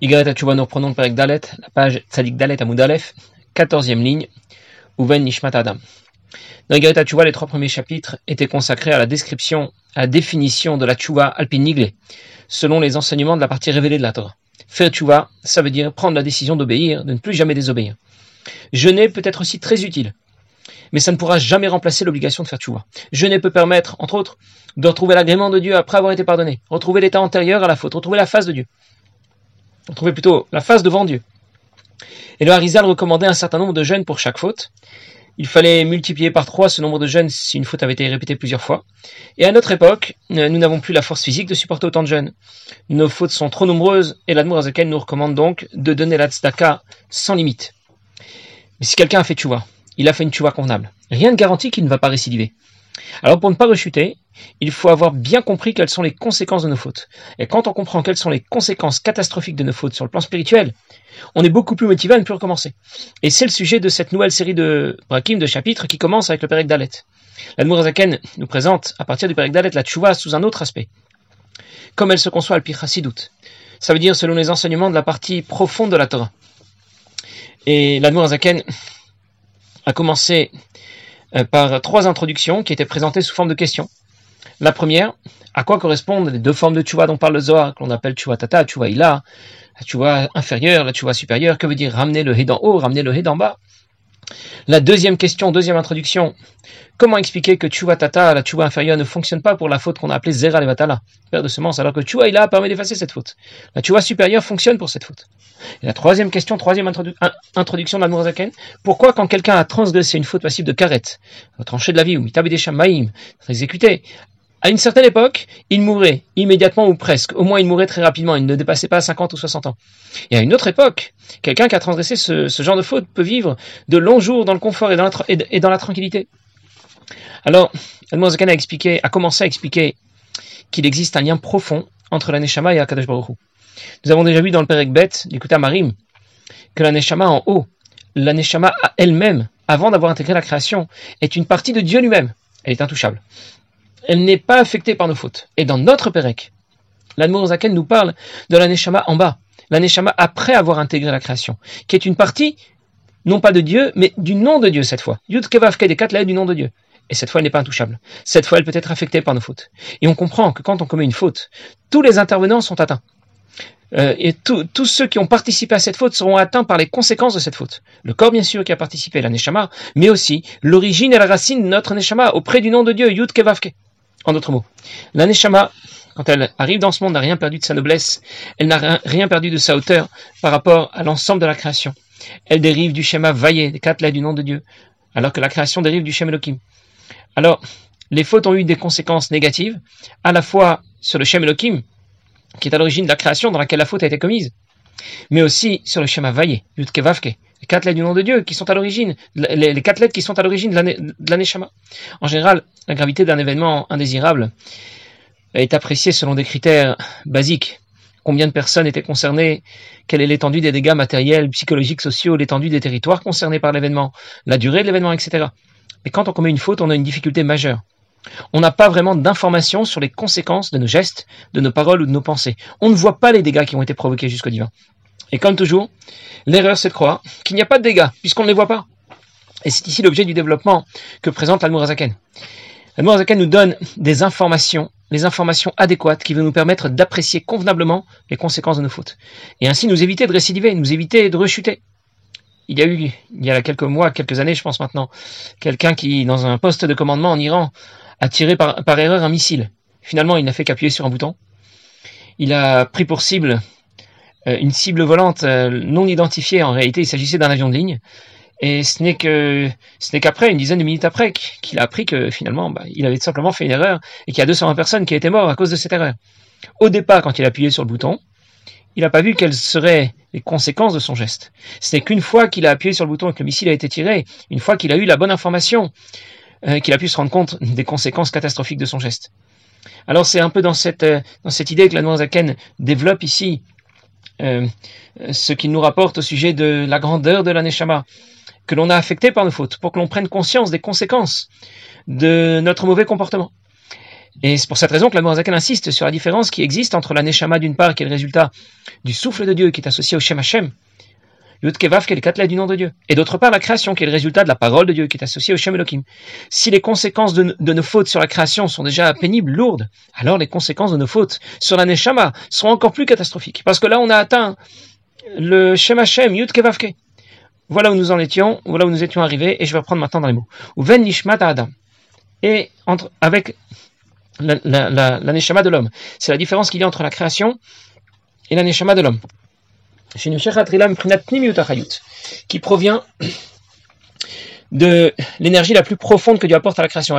Igaret Achuba, nous reprenons le Perek Dalet, la page Tzadik Dalet Amoud Aleph, 14e ligne, Uven Nishmat Adam. Dans Igaret Achuba, les trois premiers chapitres étaient consacrés à la description, à la définition de la Tchouva alpinigle, selon les enseignements de la partie révélée de la Torah. Faire Tchouva, ça veut dire prendre la décision d'obéir, de ne plus jamais désobéir. Jeûner peut être aussi très utile, mais ça ne pourra jamais remplacer l'obligation de faire Tchouva. Jeûner peut permettre, entre autres, de retrouver l'agrément de Dieu après avoir été pardonné, retrouver l'état antérieur à la faute, retrouver la face de Dieu. Retrouver plutôt la face devant Dieu. Et le Harizal recommandait un certain nombre de jeûnes pour chaque faute. Il fallait multiplier par trois ce nombre de jeûnes si une faute avait été répétée plusieurs fois. Et à notre époque, euh, nous n'avons plus la force physique de supporter autant de jeûnes. Nos fautes sont trop nombreuses et l'Admour nous recommande donc de donner la tzedaka sans limite. Mais si quelqu'un a fait tchouva, il a fait une tchouva convenable. Rien ne garantit qu'il ne va pas récidiver. Alors pour ne pas rechuter, il faut avoir bien compris quelles sont les conséquences de nos fautes. Et quand on comprend quelles sont les conséquences catastrophiques de nos fautes sur le plan spirituel, on est beaucoup plus motivé à ne plus recommencer. Et c'est le sujet de cette nouvelle série de brakim, de chapitres, qui commence avec le Perek Dalet. L'Admour Zaken nous présente, à partir du Perek Dalet, la tchouva sous un autre aspect. Comme elle se conçoit al Chassidout. Ça veut dire selon les enseignements de la partie profonde de la Torah. Et l'Admour Zaken a commencé par trois introductions qui étaient présentées sous forme de questions. La première, à quoi correspondent les deux formes de tchouva dont parle le Zohar, qu'on appelle tchouva tata, tchouva ila, la tchouva inférieure, la tchouva supérieure, que veut dire ramener le hé d'en haut, ramener le hé d'en bas? La deuxième question, deuxième introduction, comment expliquer que tchouva tata, la tchouva inférieure, ne fonctionne pas pour la faute qu'on a appelée zera levatala, père de semence, alors que tchouva ila permet d'effacer cette faute. La tchouva supérieure fonctionne pour cette faute. Et la troisième question, troisième introduction de la Zaken, pourquoi quand quelqu'un a transgressé une faute passive de karet, tranché de la vie, ou mitabé des shamaïm, exécuté, à une certaine époque, il mourrait immédiatement ou presque. Au moins, il mourrait très rapidement. Il ne dépassait pas 50 ou 60 ans. Et à une autre époque, quelqu'un qui a transgressé ce, genre de faute peut vivre de longs jours dans le confort et dans la, tranquillité. Alors, Al-Mozakan a expliqué, a commencé à expliquer qu'il existe un lien profond entre la Neshama et Akadosh Baruch Hu. Nous avons déjà vu dans le Perek Bet, du Marim, que la Neshama en haut, la Neshama elle-même, avant d'avoir intégré la création, est une partie de Dieu lui-même. Elle est intouchable elle n'est pas affectée par nos fautes. Et dans notre Pérec, l'Admour Zaken nous parle de la Neshama en bas, la Neshama après avoir intégré la création, qui est une partie, non pas de Dieu, mais du nom de Dieu cette fois. Yud Kevavke des quatre du nom de Dieu. Et cette fois, elle n'est pas intouchable. Cette fois, elle peut être affectée par nos fautes. Et on comprend que quand on commet une faute, tous les intervenants sont atteints. Euh, et tous ceux qui ont participé à cette faute seront atteints par les conséquences de cette faute. Le corps, bien sûr, qui a participé, la Neshama, mais aussi l'origine et la racine de notre Neshama auprès du nom de Dieu, Yud Kevavke. En d'autres mots, la Neshama, quand elle arrive dans ce monde, n'a rien perdu de sa noblesse, elle n'a rien perdu de sa hauteur par rapport à l'ensemble de la création. Elle dérive du schéma vaillé, des quatre du nom de Dieu, alors que la création dérive du schéma Elohim. Alors, les fautes ont eu des conséquences négatives, à la fois sur le schéma Elohim, qui est à l'origine de la création dans laquelle la faute a été commise, mais aussi sur le schéma vaillé, Yudkevavke, les quatre lettres du nom de Dieu qui sont à l'origine, les, quatre lettres qui sont à l'origine de l'aneshama. En général, la gravité d'un événement indésirable est appréciée selon des critères basiques. Combien de personnes étaient concernées? Quelle est l'étendue des dégâts matériels, psychologiques, sociaux, l'étendue des territoires concernés par l'événement, la durée de l'événement, etc. Mais quand on commet une faute, on a une difficulté majeure. On n'a pas vraiment d'informations sur les conséquences de nos gestes, de nos paroles ou de nos pensées. On ne voit pas les dégâts qui ont été provoqués jusqu'au divin. Et comme toujours, l'erreur c'est de croire qu'il n'y a pas de dégâts, puisqu'on ne les voit pas. Et c'est ici l'objet du développement que présente l'Almourazaken. L'Almourazaken nous donne des informations, les informations adéquates qui vont nous permettre d'apprécier convenablement les conséquences de nos fautes. Et ainsi nous éviter de récidiver, nous éviter de rechuter. Il y a eu, il y a quelques mois, quelques années, je pense maintenant, quelqu'un qui, dans un poste de commandement en Iran, a tiré par, erreur un missile. Finalement, il n'a fait qu'appuyer sur un bouton. Il a pris pour cible euh, une cible volante euh, non identifiée. En réalité, il s'agissait d'un avion de ligne. Et ce n'est que ce n'est qu'après, une dizaine de minutes après, qu'il a appris que finalement, bah, il avait simplement fait une erreur et qu'il y a 220 personnes qui étaient mortes à cause de cette erreur. Au départ, quand il a appuyé sur le bouton, il n'a pas vu quelles seraient les conséquences de son geste. Ce n'est qu'une fois qu'il a appuyé sur le bouton et que le missile a été tiré, une fois qu'il a eu la bonne information, euh, qu'il a pu se rendre compte des conséquences catastrophiques de son geste. Alors c'est un peu dans cette, cette idée que la Zaken développe ici euh, ce qui nous rapporte au sujet de la grandeur de la Neshama, que l'on a affecté par nos fautes, pour que l'on prenne conscience des conséquences de notre mauvais comportement. Et c'est pour cette raison que la insiste sur la différence qui existe entre la Neshama d'une part, qui est le résultat du souffle de Dieu, qui est associé au Shem Hashem, Yud Kevav, qui est le katla du nom de Dieu. Et d'autre part, la création, qui est le résultat de la parole de Dieu, qui est associée au Shem Elohim. Si les conséquences de, nos fautes sur la création sont déjà pénibles, lourdes, alors les conséquences de nos fautes sur la Neshama seront encore plus catastrophiques. Parce que là, on a atteint le Shem Hashem, Yud Kevavke. Voilà où nous en étions, voilà où nous étions arrivés, et je vais reprendre maintenant dans les mots. Ou Ven Nishmat Adam. Et avec la, la, de l'homme. C'est la différence qu'il y a entre la création et la Neshama de l'homme qui provient de l'énergie la plus profonde que Dieu apporte à la création.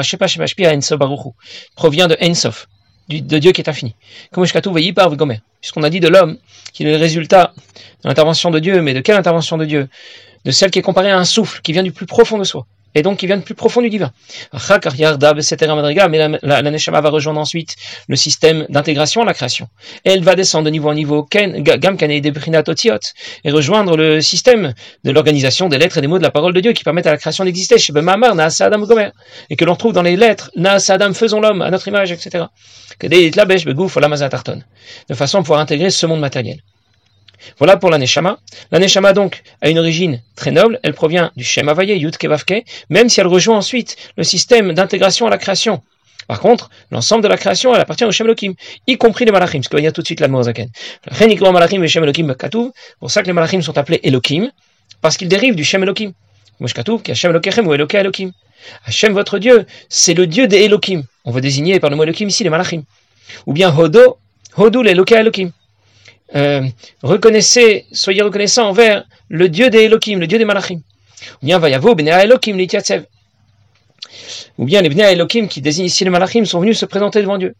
Provient de Ensof, de Dieu qui est infini. Puisqu'on a dit de l'homme, qui est le résultat de l'intervention de Dieu, mais de quelle intervention de Dieu? De celle qui est comparée à un souffle, qui vient du plus profond de soi et donc qui vient de plus profond du divin. Mais la, la, Neshama va rejoindre ensuite le système d'intégration à la création. Et elle va descendre de niveau en niveau, et rejoindre le système de l'organisation des lettres et des mots de la parole de Dieu qui permettent à la création d'exister. Et que l'on trouve dans les lettres, Adam, faisons l'homme à notre image, etc. De façon à pouvoir intégrer ce monde matériel. Voilà pour la Neshama. La Neshama, donc, a une origine très noble. Elle provient du Shem Avaye, Yud Kevavke, même si elle rejoint ensuite le système d'intégration à la création. Par contre, l'ensemble de la création, elle appartient au Shem Elohim, y compris les Malachim, ce qu'il y a tout de suite là Zaken. Pour ça que les Malachim sont appelés Elohim, parce qu'ils dérivent du Shem Elohim. qui Hashem Elokechem ou Eloke Elohim. Hashem, votre Dieu, c'est le Dieu des Elohim. On veut désigner par le mot Elohim ici les Malachim. Ou bien Hodo, Hodo l'Eloke Elohim. Euh, reconnaissez, soyez reconnaissants envers le Dieu des Elohim, le Dieu des Malachim. Ou bien Vayavo, Bnei Elohim, Ou bien les Bnei Elohim qui désignent ici les Malachim sont venus se présenter devant Dieu.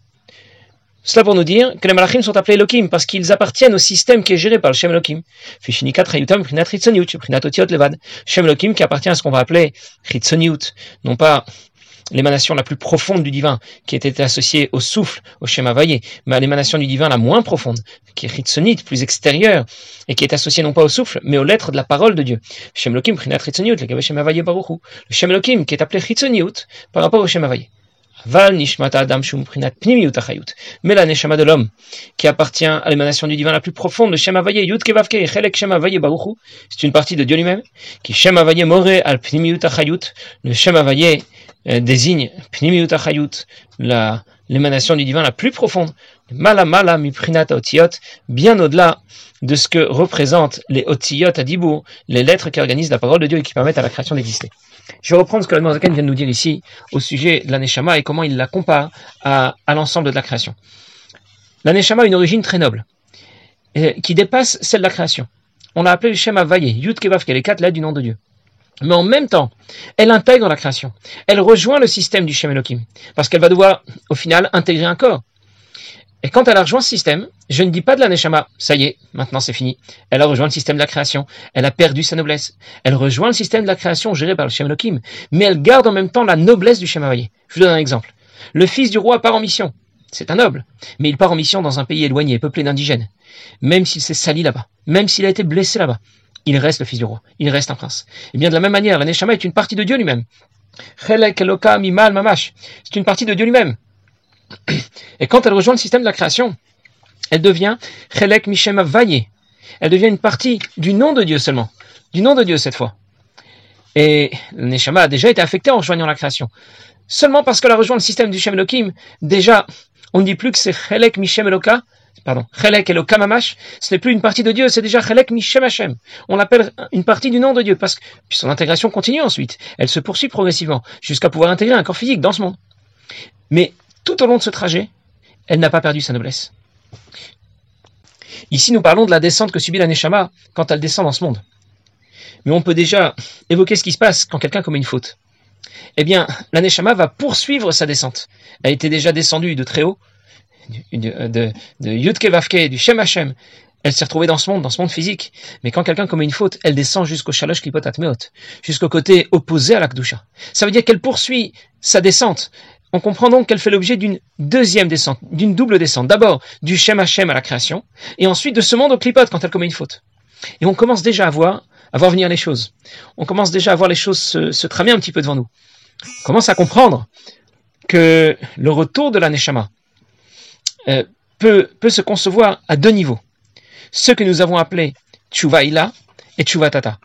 Cela pour nous dire que les Malachim sont appelés Elohim parce qu'ils appartiennent au système qui est géré par le Shem Elohim. Shem Elohim qui appartient à ce qu'on va appeler Chitzoniut, non pas l'émanation la plus profonde du divin, qui était associée au souffle, au schéma vaillé, mais à l'émanation du divin la moins profonde, qui est ritsonite, plus extérieure, et qui est associée non pas au souffle, mais aux lettres de la parole de Dieu. Le Shem Elohim, le Shem qui est appelé ritsoniut par rapport au schéma vaillé. Val nishmata adam Mais la neshama de l'homme, qui appartient à l'émanation du divin la plus profonde, le Shem Avaye, Yud Kevavke, Shem Baruchu, c'est une partie de Dieu lui-même, qui Shem Avaye More al Pnimiut le Shem Avaye euh, désigne Pnimiut Achayut, la, l'émanation du divin la plus profonde, Mala Mala Miprinat Otiot, bien au-delà de ce que représentent les Otiot à les lettres qui organisent la parole de Dieu et qui permettent à la création d'exister. Je vais reprendre ce que le vient de nous dire ici au sujet de l'Aneshama et comment il la compare à, l'ensemble de la création. L'Aneshama a une origine très noble, qui dépasse celle de la création. On l'a appelé le Shema Vaye, Yud Kevav, qui est les quatre lettres du nom de Dieu. Mais en même temps, elle intègre la création. Elle rejoint le système du Shem Elohim. Parce qu'elle va devoir, au final, intégrer un corps. Et quand elle a rejoint ce système, je ne dis pas de la Neshama, ça y est, maintenant c'est fini. Elle a rejoint le système de la création, elle a perdu sa noblesse. Elle rejoint le système de la création géré par le Shem Elohim, mais elle garde en même temps la noblesse du Shem Je vous donne un exemple. Le fils du roi part en mission. C'est un noble, mais il part en mission dans un pays éloigné, peuplé d'indigènes. Même s'il s'est sali là-bas, même s'il a été blessé là-bas, il reste le fils du roi, il reste un prince. Et bien de la même manière, la Neshama est une partie de Dieu lui-même. C'est une partie de Dieu lui-même. Et quand elle rejoint le système de la création, elle devient Chelek Mishem Vaye. Elle devient une partie du nom de Dieu seulement. Du nom de Dieu cette fois. Et le Neshama a déjà été affecté en rejoignant la création. Seulement parce qu'elle a rejoint le système du Shem Elohim, déjà, on ne dit plus que c'est Chelek Mishem Eloka, pardon, Chelek Eloka Mamash, ce n'est plus une partie de Dieu, c'est déjà Chelek Mishem Hashem. On l'appelle une partie du nom de Dieu, parce que puis son intégration continue ensuite. Elle se poursuit progressivement, jusqu'à pouvoir intégrer un corps physique dans ce monde. Mais tout au long de ce trajet, elle n'a pas perdu sa noblesse. Ici, nous parlons de la descente que subit la Neshama quand elle descend dans ce monde. Mais on peut déjà évoquer ce qui se passe quand quelqu'un commet une faute. Eh bien, la Neshama va poursuivre sa descente. Elle était déjà descendue de très haut, de, de, de Yudke Vavke, du Shem Hashem. Elle s'est retrouvée dans ce monde, dans ce monde physique. Mais quand quelqu'un commet une faute, elle descend jusqu'au Shalosh Klipot Atmeot, jusqu'au côté opposé à la Ça veut dire qu'elle poursuit sa descente. On comprend donc qu'elle fait l'objet d'une deuxième descente, d'une double descente. D'abord du Shem Hashem à la création, et ensuite de ce monde au clipot quand elle commet une faute. Et on commence déjà à voir, à voir venir les choses. On commence déjà à voir les choses se, tramer un petit peu devant nous. On commence à comprendre que le retour de la Neshama euh, peut, se concevoir à deux niveaux. Ce que nous avons appelé Tchouva Ila et Tchouva Tata.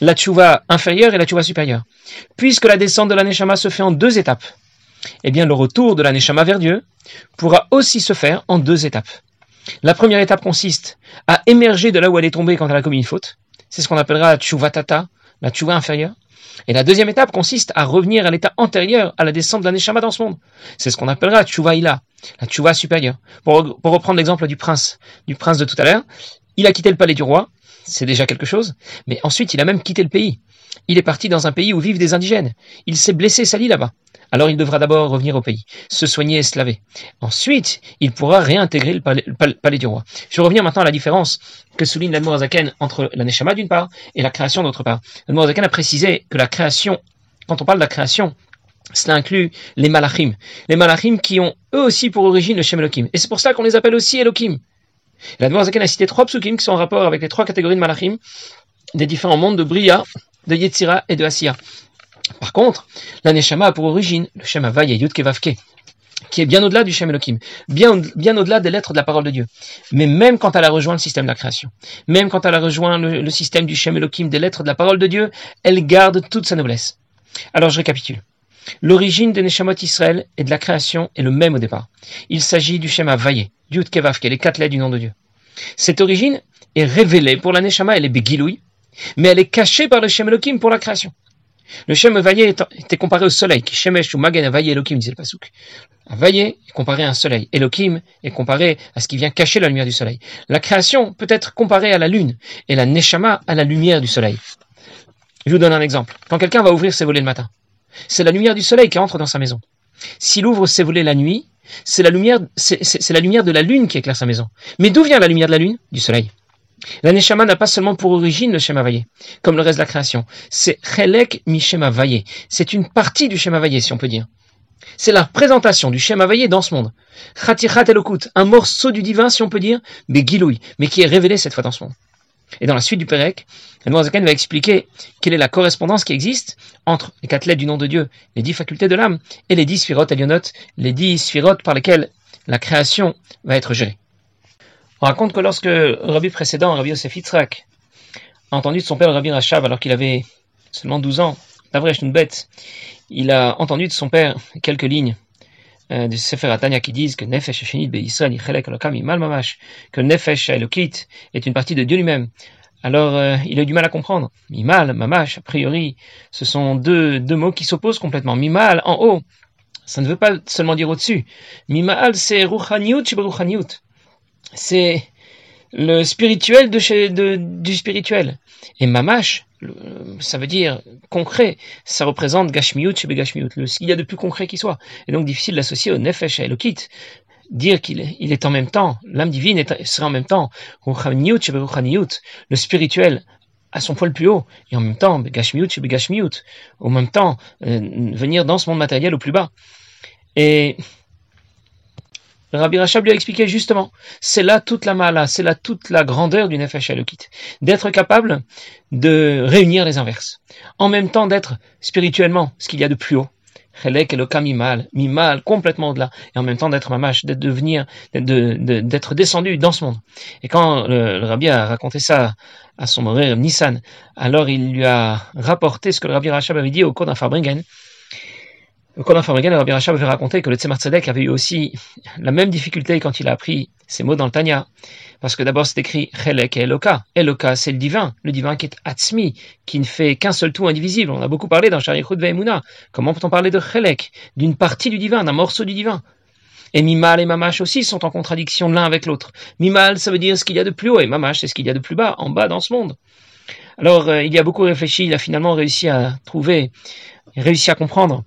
La Tchouva inférieure et la Tchouva supérieure. Puisque la descente de la Neshama se fait en deux étapes, eh bien le retour de la Neshama vers Dieu pourra aussi se faire en deux étapes. La première étape consiste à émerger de là où elle est tombée quand elle a commis une faute. C'est ce qu'on appellera la Tchouva Tata, la Tchouva inférieure. Et la deuxième étape consiste à revenir à l'état antérieur à la descente de la Neshama dans ce monde. C'est ce qu'on appellera Tchouva Ila, la Tchouva supérieure. Pour, pour reprendre l'exemple du prince, du prince de tout à l'heure, il a quitté le palais du roi, c'est déjà quelque chose, mais ensuite il a même quitté le pays. Il est parti dans un pays où vivent des indigènes. Il s'est blessé, sali là-bas. Alors il devra d'abord revenir au pays, se soigner et se laver. Ensuite, il pourra réintégrer le palais, du roi. Je revenir maintenant à la différence que souligne l'Admorazaken entre la Neshama d'une part et la création d'autre part. L'Admorazaken a précisé que la création, quand on parle de la création, cela inclut les malachim. Les malachim qui ont eux aussi pour origine le Shem Elohim. Et c'est pour ça qu'on les appelle aussi Elohim. L'Admorazaken a cité trois psukim qui sont en rapport avec les trois catégories de malachim des différents mondes de Bria, de Yetzira et de Asiya. Par contre, la Neshama a pour origine le Shem Havaya Yud Kevavke, qui est bien au-delà du Shem Elohim, bien, bien au-delà des lettres de la parole de Dieu. Mais même quand elle a rejoint le système de la création, même quand elle a rejoint le, système du Shem Elohim, des lettres de la parole de Dieu, elle garde toute sa noblesse. Alors je récapitule. L'origine des Neshamot Israël et de la création est le même au départ. Il s'agit du Shem Havaya, Yud Kevavke, les quatre lettres du nom de Dieu. Cette origine est révélée pour la Neshama, elle est Begiloui, mais elle est cachée par le Shem Elohim pour la création. Le Shem Vaillé était comparé au soleil, qui Shemesh ou Magen Vaillé Elohim, disait le Pasuk. Vaillé est comparé à un soleil. Elohim est comparé à ce qui vient cacher la lumière du soleil. La création peut être comparée à la lune, et la Neshama à la lumière du soleil. Je vous donne un exemple. Quand quelqu'un va ouvrir ses volets le matin, c'est la lumière du soleil qui entre dans sa maison. S'il ouvre ses volets la nuit, c'est la lumière, c'est la lumière de la lune qui éclaire sa maison. Mais d'où vient la lumière de la lune? Du soleil. La Neshama n'a pas seulement pour origine le Shema Vaye, comme le reste de la création. C'est Chelek mi Shema Vaye. C'est une partie du Shema Vaye, si on peut dire. C'est la représentation du Shema Vaye dans ce monde. Khatichat Elokut, un morceau du divin, si on peut dire, mais Giloui, mais qui est révélé cette fois dans ce monde. Et dans la suite du Perek, Zaken va expliquer quelle est la correspondance qui existe entre les quatre lettres du nom de Dieu, les dix facultés de l'âme, et les dix sphirotes Elionot, les dix sphirotes par lesquelles la création va être gérée. On raconte que lorsque Rabbi précédent, Rabbi Yosef Yitzhak, a entendu de son père Rabbi Rachab alors qu'il avait seulement 12 ans, d'après une bête, il a entendu de son père quelques lignes du Sefer Atania qui disent que Nefesh Shenit Mamash, que Nefesh Elokit est une partie de Dieu lui-même. Alors euh, il a eu du mal à comprendre. Mimal, Mamash, a priori, ce sont deux, deux mots qui s'opposent complètement. Mimal en haut, ça ne veut pas seulement dire au-dessus. Mimal, c'est Ruchaniut Ruchaniut c'est le spirituel de du spirituel. Et mamash, ça veut dire concret, ça représente gashmiut chez gashmiut, ce qu'il y a de plus concret qui soit. Et donc difficile d'associer au nefesh et Elokit. Dire qu'il est, il est en même temps, l'âme divine est, sera en même temps, le spirituel à son point le plus haut, et en même temps, gashmiut chez gashmiut, au même temps, euh, venir dans ce monde matériel au plus bas. Et Rabbi Rachab lui a expliqué justement, c'est là toute la mala, c'est là toute la grandeur du Nefesh d'être capable de réunir les inverses, en même temps d'être spirituellement ce qu'il y a de plus haut, Chelek Eloka Mimal, Mimal, complètement au-delà, et en même temps d'être mamash, d'être devenir, d'être descendu dans ce monde. Et quand le, Rabbi a raconté ça à son frère Nissan, alors il lui a rapporté ce que le Rabbi Rachab avait dit au cours d'un Farbringen, le Kodan Farmagan, Rabbi Rachab avait raconté que le Tzemar Tzedek avait eu aussi la même difficulté quand il a appris ces mots dans le Tanya. Parce que d'abord c'est écrit Chelek et Eloka. Eloka c'est le divin, le divin qui est Atzmi, qui ne fait qu'un seul tout indivisible. On a beaucoup parlé dans Sharichut Ve'emuna. Comment peut-on parler de Chelek, d'une partie du divin, d'un morceau du divin? Et Mimal et Mamash aussi sont en contradiction l'un avec l'autre. Mimal, ça veut dire ce qu'il y a de plus haut, et Mamash, c'est ce qu'il y a de plus bas, en bas dans ce monde. Alors, euh, il y a beaucoup réfléchi, il a finalement réussi à trouver, réussi à comprendre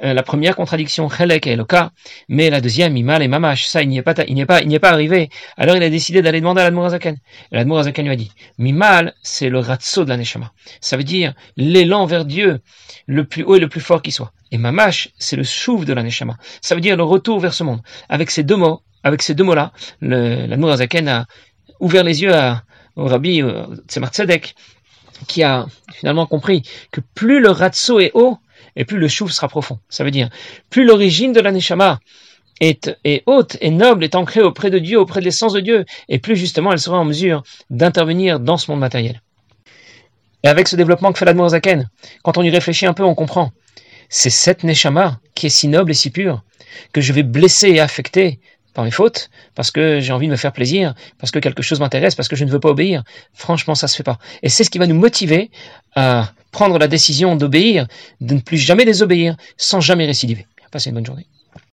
la première contradiction, Chelek et Eloka, mais la deuxième, Imal et Mamash, ça, il n'y est pas, il n'est pas, il n'est pas arrivé. Alors il a décidé d'aller demander à l'Admorazaken. Et l'Admorazaken lui a dit, Mimal, c'est le ratso de la Neshama. Ça veut dire l'élan vers Dieu, le plus haut et le plus fort qui soit. Et Mamash, c'est le chouf de la Neshama. Ça veut dire le retour vers ce monde. Avec ces deux mots, avec ces deux mots-là, l'Admorazaken a ouvert les yeux à, au Rabbi euh, Tzemar Tzedek, qui a finalement compris que plus le ratso est haut, et plus le chouf sera profond. Ça veut dire, plus l'origine de la neshama est, est, haute, et noble, est ancrée auprès de Dieu, auprès de l'essence de Dieu, et plus justement elle sera en mesure d'intervenir dans ce monde matériel. Et avec ce développement que fait l'Admor Zaken, quand on y réfléchit un peu, on comprend. C'est cette Neshama qui est si noble et si pure que je vais blesser et affecter par mes fautes, parce que j'ai envie de me faire plaisir, parce que quelque chose m'intéresse, parce que je ne veux pas obéir. Franchement, ça se fait pas. Et c'est ce qui va nous motiver à prendre la décision d'obéir, de ne plus jamais désobéir, sans jamais récidiver. Passez une bonne journée.